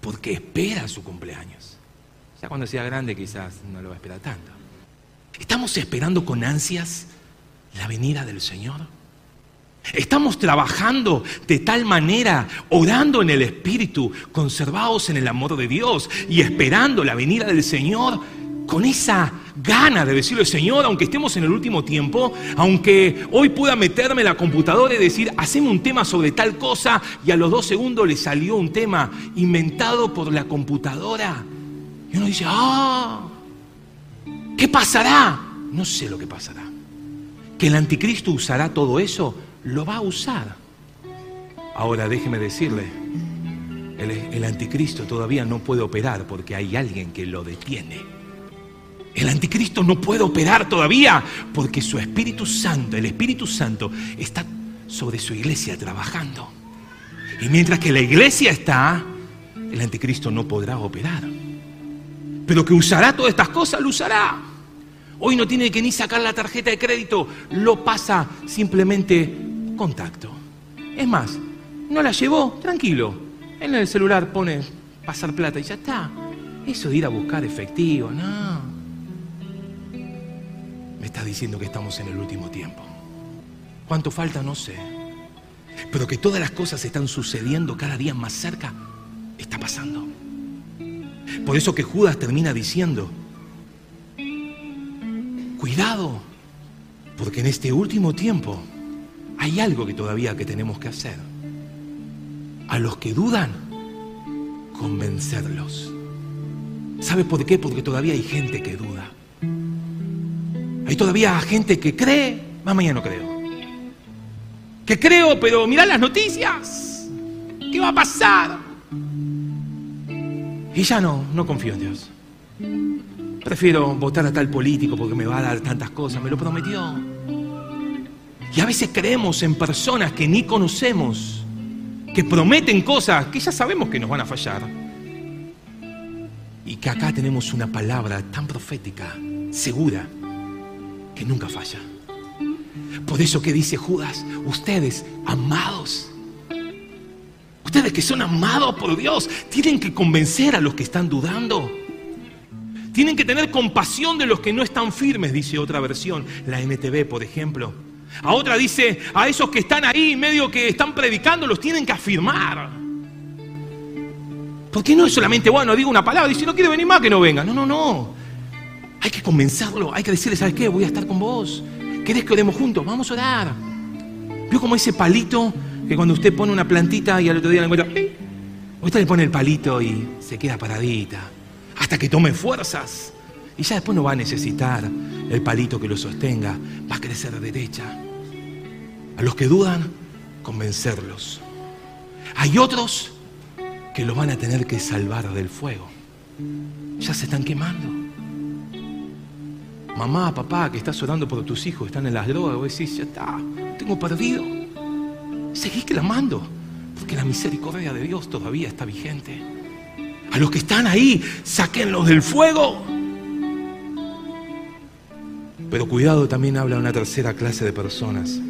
B: porque espera su cumpleaños. Ya cuando sea grande quizás no lo va a esperar tanto. ¿Estamos esperando con ansias la venida del Señor? Estamos trabajando de tal manera, orando en el Espíritu, conservados en el amor de Dios y esperando la venida del Señor con esa gana de decirle, Señor, aunque estemos en el último tiempo, aunque hoy pueda meterme en la computadora y decir, hacemos un tema sobre tal cosa, y a los dos segundos le salió un tema inventado por la computadora. Y uno dice, ah, ¿Qué pasará? No sé lo que pasará. Que el anticristo usará todo eso, lo va a usar. Ahora déjeme decirle, el, anticristo todavía no puede operar porque hay alguien que lo detiene. El anticristo no puede operar todavía porque su Espíritu Santo, el Espíritu Santo, está sobre su iglesia trabajando. Y mientras que la iglesia está, el anticristo no podrá operar. Pero que usará todas estas cosas, lo usará. Hoy no tiene que ni sacar la tarjeta de crédito, lo pasa simplemente contacto. Es más, no la llevó, tranquilo. En el celular pone pasar plata y ya está. Eso de ir a buscar efectivo, no. Me está diciendo que estamos en el último tiempo. ¿Cuánto falta? No sé. Pero que todas las cosas están sucediendo cada día más cerca, está pasando. Por eso que Judas termina diciendo, Cuidado, porque en este último tiempo hay algo que todavía que tenemos que hacer. A los que dudan, convencerlos. ¿Sabe por qué? Porque todavía hay gente que duda. Hay todavía gente que cree, mamá ya no creo. Que creo, pero mira las noticias. ¿Qué va a pasar? Y ya no, no confío en Dios. Prefiero votar a tal político porque me va a dar tantas cosas, me lo prometió. Y a veces creemos en personas que ni conocemos, que prometen cosas que ya sabemos que nos van a fallar. Y que acá tenemos una palabra tan profética, segura, que nunca falla. Por eso que dice Judas, ustedes, amados, que son amados por Dios, tienen que convencer a los que están dudando. Tienen que tener compasión de los que no están firmes, dice otra versión, la NTV, por ejemplo. A otra dice, a esos que están ahí, medio que están predicando, los tienen que afirmar. Porque no es solamente, bueno, digo una palabra, dice, no quiere venir más, que no venga. No, no, no. Hay que convencerlo, hay que decirle, ¿sabes qué? Voy a estar con vos. ¿Querés que oremos juntos? Vamos a orar. ¿Vio como ese palito que cuando usted pone una plantita y al otro día la encuentra, usted le pone el palito y se queda paradita hasta que tome fuerzas. Y ya después no va a necesitar el palito que lo sostenga, va a crecer derecha. A los que dudan, convencerlos. Hay otros que los van a tener que salvar del fuego. Ya se están quemando. Mamá, papá, que estás orando por tus hijos, están en las drogas, vos decís, ya está, tengo perdido. Seguís clamando, porque la misericordia de Dios todavía está vigente. A los que están ahí, sáquenlos del fuego. Pero cuidado, también habla una tercera clase de personas.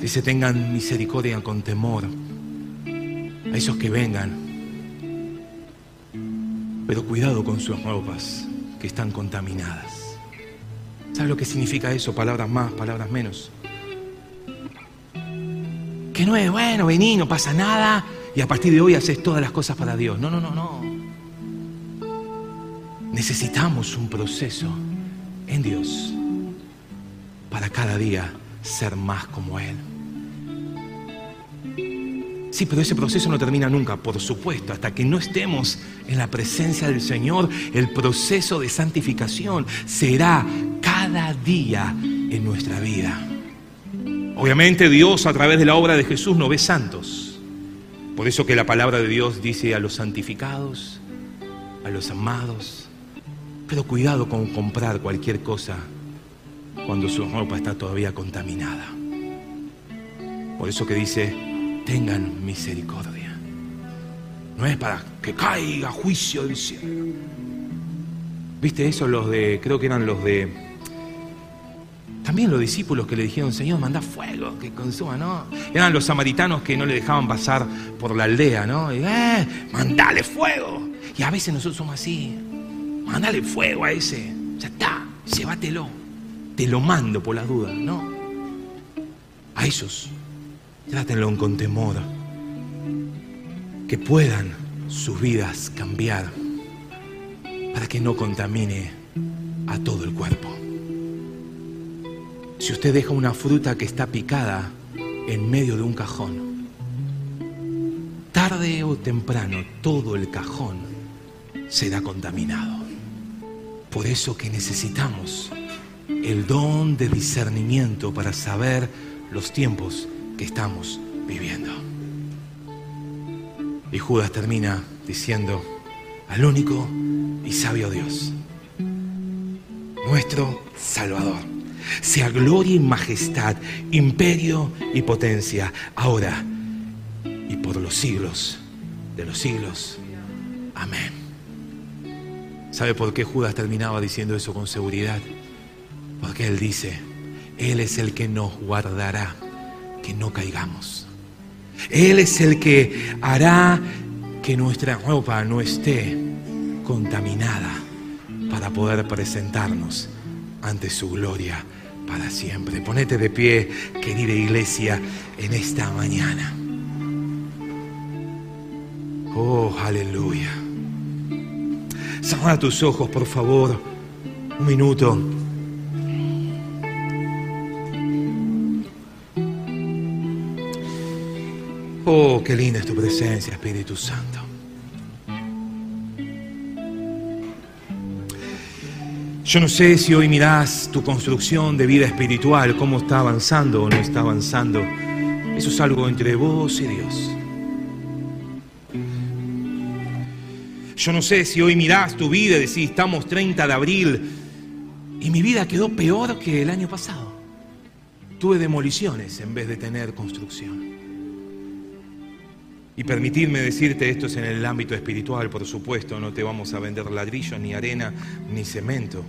B: Dice, tengan misericordia con temor a esos que vengan. Pero cuidado con sus ropas que están contaminadas. ¿Sabes lo que significa eso? Palabras más, palabras menos. Que no es, bueno, vení, no pasa nada y a partir de hoy haces todas las cosas para Dios. No, no, no, no. Necesitamos un proceso en Dios para cada día ser más como Él. Sí, pero ese proceso no termina nunca, por supuesto, hasta que no estemos en la presencia del Señor, el proceso de santificación será cada día en nuestra vida. Obviamente Dios a través de la obra de Jesús no ve santos. Por eso que la palabra de Dios dice a los santificados, a los amados, pero cuidado con comprar cualquier cosa cuando su ropa está todavía contaminada. Por eso que dice, tengan misericordia. No es para que caiga juicio del cielo. ¿Viste eso? Los de, creo que eran los de, también los discípulos que le dijeron, Señor, manda fuego, que consuma, ¿no? Eran los samaritanos que no le dejaban pasar por la aldea, ¿no? Y, eh, mandale fuego. Y a veces nosotros somos así, mandale fuego a ese, ya está, llévatelo, te lo mando por la duda, ¿no? A esos Trátenlo con temor. Que puedan sus vidas cambiar para que no contamine a todo el cuerpo. Si usted deja una fruta que está picada en medio de un cajón, tarde o temprano todo el cajón será contaminado. Por eso que necesitamos el don de discernimiento para saber los tiempos estamos viviendo. Y Judas termina diciendo al único y sabio Dios, nuestro Salvador, sea gloria y majestad, imperio y potencia, ahora y por los siglos de los siglos. Amén. ¿Sabe por qué Judas terminaba diciendo eso con seguridad? Porque él dice, Él es el que nos guardará que no caigamos. Él es el que hará que nuestra ropa no esté contaminada para poder presentarnos ante su gloria para siempre. Ponete de pie, querida iglesia, en esta mañana. Oh, aleluya. Cierra tus ojos, por favor. Un minuto. Oh, qué linda es tu presencia, Espíritu Santo. Yo no sé si hoy mirás tu construcción de vida espiritual, cómo está avanzando o no está avanzando. Eso es algo entre vos y Dios. Yo no sé si hoy mirás tu vida y decís, estamos 30 de abril y mi vida quedó peor que el año pasado. Tuve demoliciones en vez de tener construcción. Y permitirme decirte esto es en el ámbito espiritual, por supuesto, no te vamos a vender ladrillo, ni arena, ni cemento,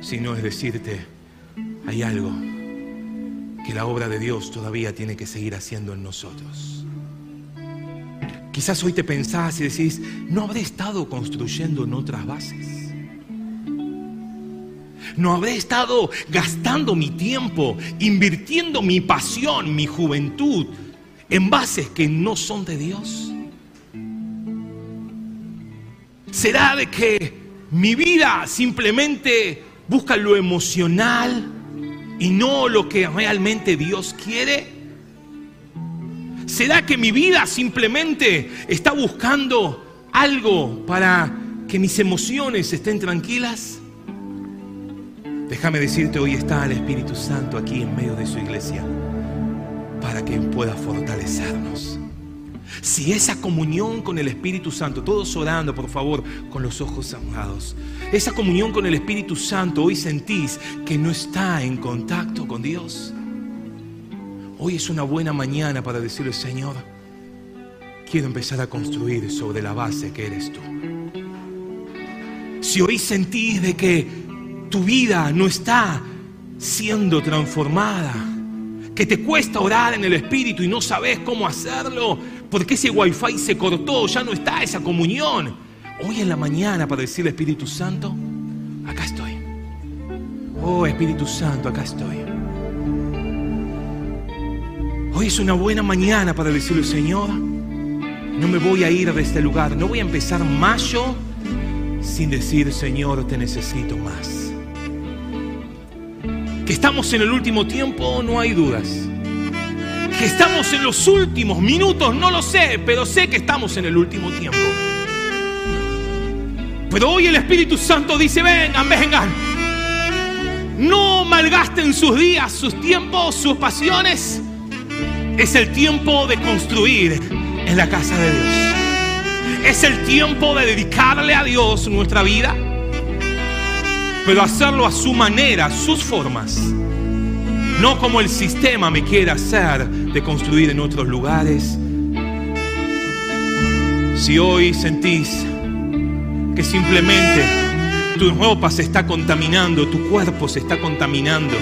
B: sino es decirte, hay algo que la obra de Dios todavía tiene que seguir haciendo en nosotros. Quizás hoy te pensás y decís, ¿no habré estado construyendo en otras bases? ¿No habré estado gastando mi tiempo, invirtiendo mi pasión, mi juventud? en bases que no son de Dios? ¿Será de que mi vida simplemente busca lo emocional y no lo que realmente Dios quiere? ¿Será que mi vida simplemente está buscando algo para que mis emociones estén tranquilas? Déjame decirte, hoy está el Espíritu Santo aquí en medio de su iglesia para que pueda fortalecernos. Si esa comunión con el Espíritu Santo, todos orando por favor con los ojos cerrados, esa comunión con el Espíritu Santo hoy sentís que no está en contacto con Dios, hoy es una buena mañana para decirle, Señor, quiero empezar a construir sobre la base que eres tú. Si hoy sentís de que tu vida no está siendo transformada, que te cuesta orar en el Espíritu y no sabes cómo hacerlo, porque ese wifi se cortó, ya no está esa comunión. Hoy en la mañana para decirle Espíritu Santo, acá estoy. Oh Espíritu Santo, acá estoy. Hoy es una buena mañana para decirle, Señor, No me voy a ir de este lugar. No voy a empezar mayo sin decir, Señor, te necesito más. Que estamos en el último tiempo, no hay dudas. Que estamos en los últimos minutos, no lo sé, pero sé que estamos en el último tiempo. Pero hoy el Espíritu Santo dice, vengan, vengan. No malgasten sus días, sus tiempos, sus pasiones. Es el tiempo de construir en la casa de Dios. Es el tiempo de dedicarle a Dios nuestra vida, pero hacerlo a su manera, sus formas. No como el sistema me quiere hacer de construir en otros lugares. Si hoy sentís que simplemente tu ropa se está contaminando, tu cuerpo se está contaminando,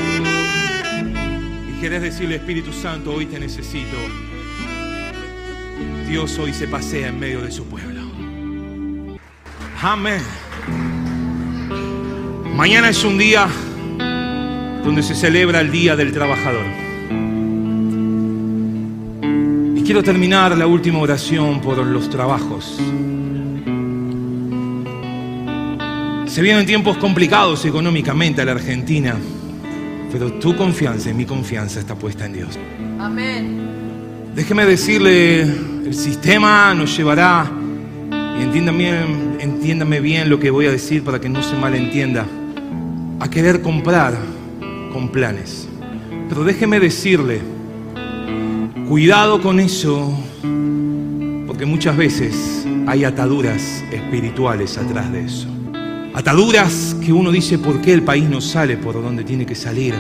B: y querés decirle, Espíritu Santo, hoy te necesito. Dios hoy se pasea en medio de su pueblo. Amén. Mañana es un día donde se celebra el Día del Trabajador. Y quiero terminar la última oración por los trabajos. Se vienen tiempos complicados económicamente a la Argentina, pero tu confianza y mi confianza está puesta en Dios.
C: Amén.
B: Déjeme decirle, el sistema nos llevará, y entiéndame, entiéndame bien lo que voy a decir para que no se malentienda, a querer comprar con planes. Pero déjeme decirle, cuidado con eso, porque muchas veces hay ataduras espirituales atrás de eso. Ataduras que uno dice, ¿por qué el país no sale por donde tiene que salir?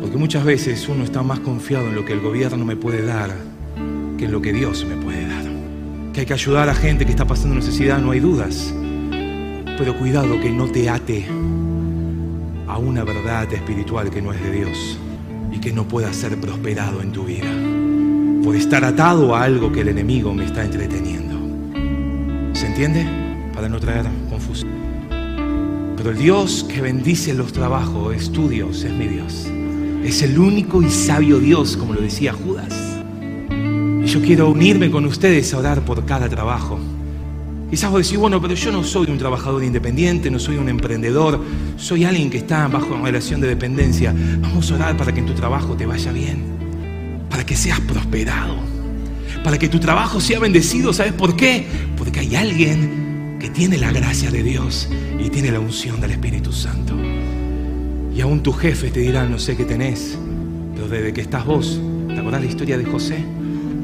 B: Porque muchas veces uno está más confiado en lo que el gobierno me puede dar que en lo que Dios me puede dar. Que hay que ayudar a gente que está pasando necesidad, no hay dudas. Pero cuidado que no te ate a una verdad espiritual que no es de Dios y que no pueda ser prosperado en tu vida. Por estar atado a algo que el enemigo me está entreteniendo. ¿Se entiende? Para no traer confusión. Pero el Dios que bendice los trabajos es tu Dios, es mi Dios. Es el único y sabio Dios, como lo decía Judas. Y yo quiero unirme con ustedes a orar por cada trabajo. Quizás vos decís, bueno, pero yo no soy un trabajador independiente, no soy un emprendedor, soy alguien que está bajo relación de dependencia. Vamos a orar para que en tu trabajo te vaya bien, para que seas prosperado, para que tu trabajo sea bendecido. ¿Sabes por qué? Porque hay alguien que tiene la gracia de Dios y tiene la unción del Espíritu Santo. Y aún tu jefe te dirá, no sé qué tenés, pero desde que estás vos, ¿te acordás la historia de José?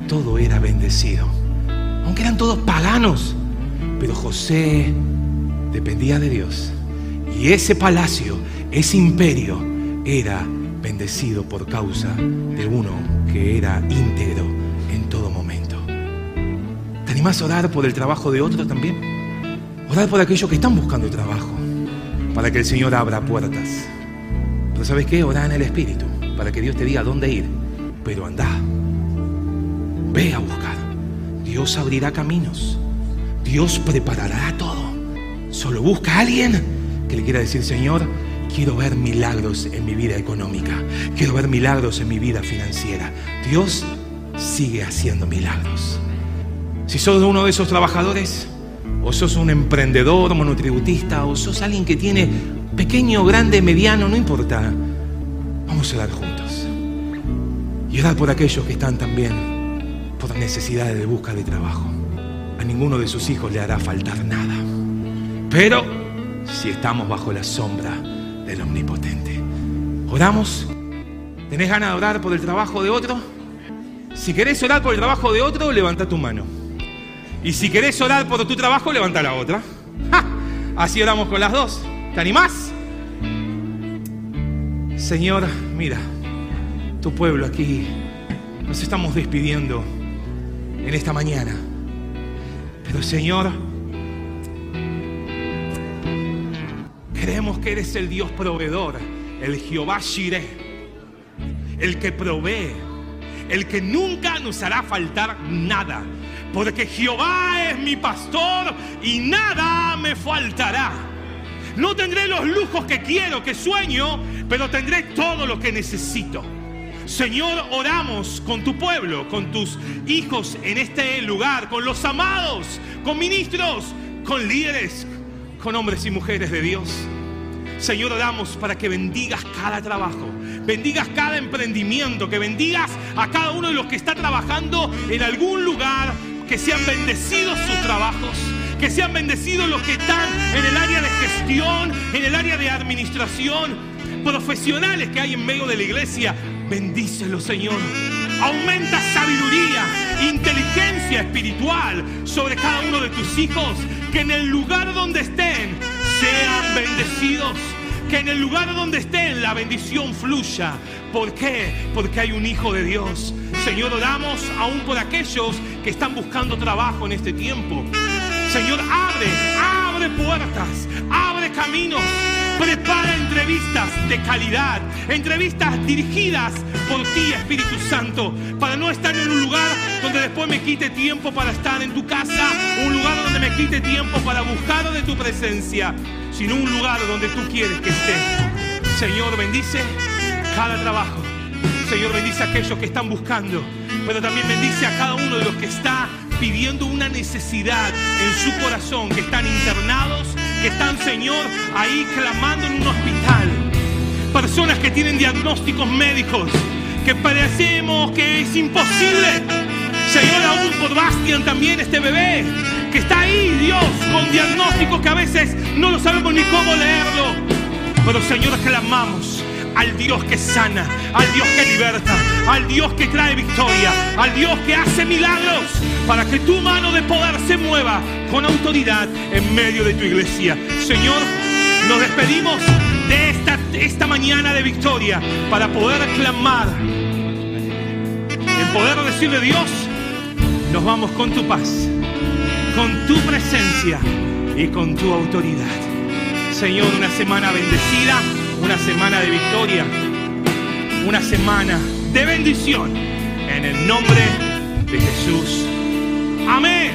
B: Todo era bendecido. Aunque eran todos paganos, pero José dependía de Dios. Y ese palacio, ese imperio, era bendecido por causa de uno que era íntegro en todo momento. ¿Te animás a orar por el trabajo de otro también? Orar por aquellos que están buscando trabajo, para que el Señor abra puertas. Pero ¿sabes qué? Orá en el Espíritu, para que Dios te diga dónde ir. Pero anda, ve a buscar. Dios abrirá caminos. Dios preparará todo. Solo busca a alguien que le quiera decir, Señor, quiero ver milagros en mi vida económica. Quiero ver milagros en mi vida financiera. Dios sigue haciendo milagros. Si sos uno de esos trabajadores, o sos un emprendedor monotributista, o sos alguien que tiene pequeño, grande, mediano, no importa. Vamos a orar juntos. Y orar por aquellos que están también por necesidades de busca de trabajo. A ninguno de sus hijos le hará faltar nada. Pero si estamos bajo la sombra del Omnipotente. ¿Oramos? ¿Tenés ganas de orar por el trabajo de otro? Si querés orar por el trabajo de otro, levanta tu mano. Y si querés orar por tu trabajo, levanta la otra. Así oramos con las dos. ¿Te animás? Señor, mira, tu pueblo aquí, nos estamos despidiendo en esta mañana. Pero Señor, creemos que eres el Dios proveedor, el Jehová Shireh, el que provee, el que nunca nos hará faltar nada. Porque Jehová es mi pastor y nada me faltará. No tendré los lujos que quiero, que sueño, pero tendré todo lo que necesito. Señor, oramos con tu pueblo, con tus hijos en este lugar, con los amados, con ministros, con líderes, con hombres y mujeres de Dios. Señor, oramos para que bendigas cada trabajo, bendigas cada emprendimiento, que bendigas a cada uno de los que está trabajando en algún lugar, que sean bendecidos sus trabajos, que sean bendecidos los que están en el área de gestión, en el área de administración, profesionales que hay en medio de la iglesia. Bendícelo, Señor. Aumenta sabiduría, inteligencia espiritual sobre cada uno de tus hijos, que en el lugar donde estén sean bendecidos. Que en el lugar donde estén la bendición fluya. ¿Por qué? Porque hay un Hijo de Dios. Señor, oramos aún por aquellos que están buscando trabajo en este tiempo. Señor, abre, abre puertas, abre caminos. Prepara entrevistas de calidad, entrevistas dirigidas por ti, Espíritu Santo, para no estar en un lugar donde después me quite tiempo para estar en tu casa, un lugar donde me quite tiempo para buscar de tu presencia, sino un lugar donde tú quieres que esté. Señor, bendice cada trabajo. Señor, bendice a aquellos que están buscando, pero también bendice a cada uno de los que está pidiendo una necesidad en su corazón, que están internados, que están, Señor, ahí clamando en un hospital. Personas que tienen diagnósticos médicos, que parecemos que es imposible. Señor, aún por Bastian también, este bebé, que está ahí, Dios, con diagnósticos que a veces no lo sabemos ni cómo leerlo. Pero Señor, clamamos al Dios que sana, al Dios que liberta, al Dios que trae victoria, al Dios que hace milagros, para que tu mano de poder se mueva con autoridad en medio de tu iglesia. Señor, nos despedimos de esta, esta mañana de victoria para poder clamar, en poder decirle Dios, nos vamos con tu paz, con tu presencia y con tu autoridad. Señor, una semana bendecida una semana de victoria, una semana de bendición. En el nombre de Jesús. Amén.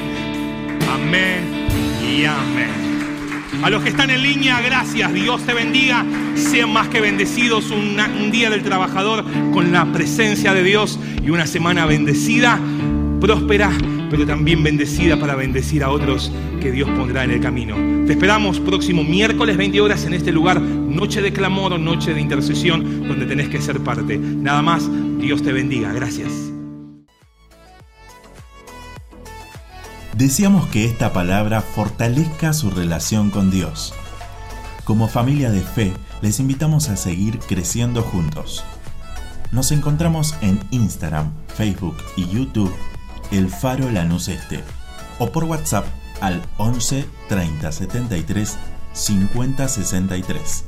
B: Amén y amén. A los que están en línea, gracias. Dios te bendiga. Sean más que bendecidos. un día del trabajador con la presencia de Dios y una semana bendecida, próspera pero también bendecida para bendecir a otros que Dios pondrá en el camino. Te esperamos próximo miércoles 20 horas en este lugar, noche de clamor o noche de intercesión, donde tenés que ser parte. Nada más, Dios te bendiga. Gracias.
A: Deseamos que esta palabra fortalezca su relación con Dios. Como familia de fe, les invitamos a seguir creciendo juntos. Nos encontramos en Instagram, Facebook y YouTube el Faro Lanús Este o por WhatsApp al 11 30 73 50 63.